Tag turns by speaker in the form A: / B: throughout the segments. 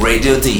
A: Radio Deep.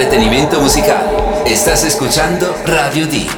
A: Entretenimiento musical. Estás escuchando Radio D.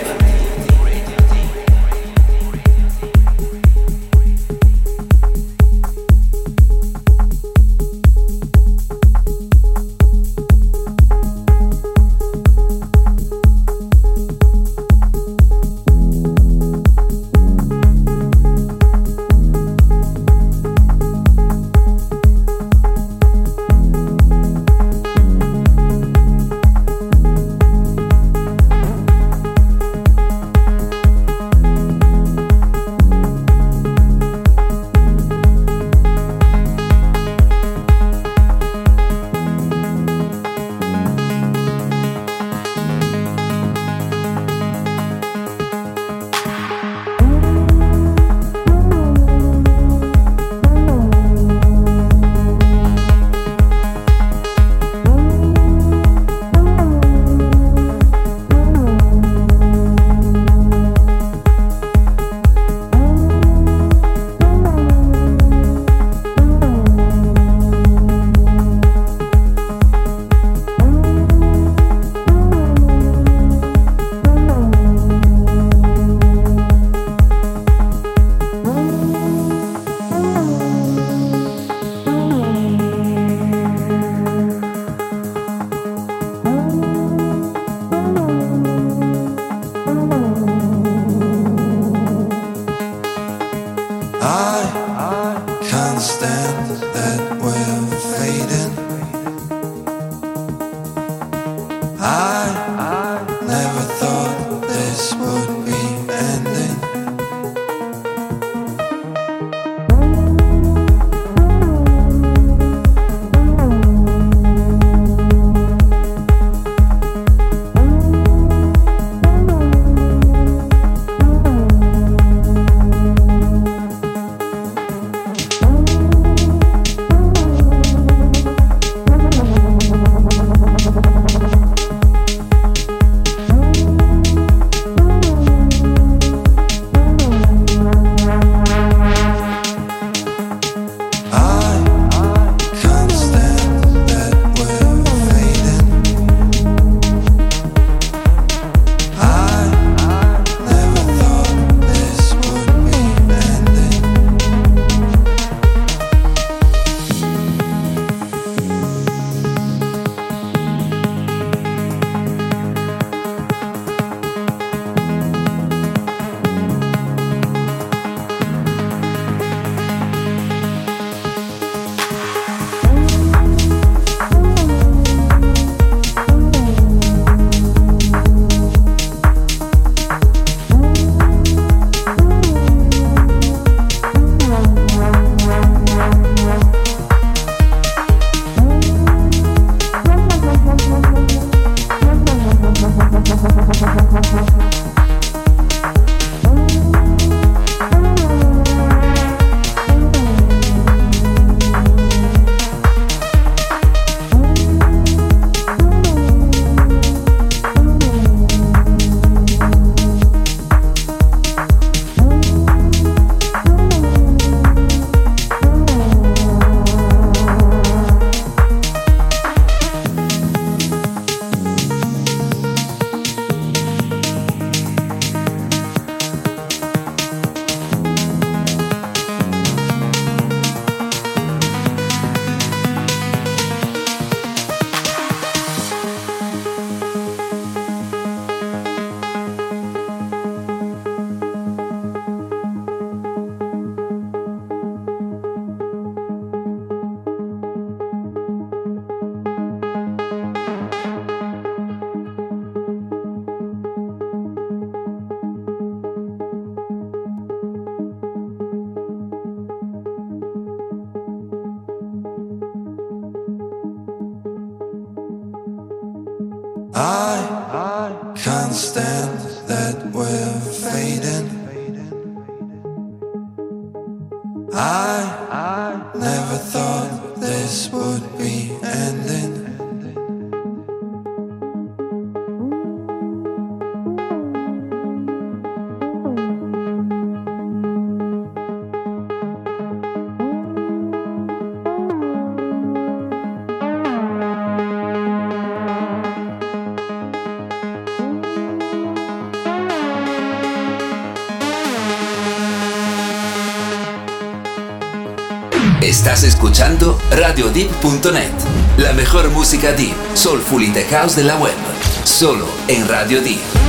A: escuchando RadioDeep.net, la mejor música deep, soulful y tech house de la web, solo en Radio Deep.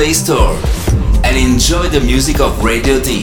A: Play Store and enjoy the music of Radio D.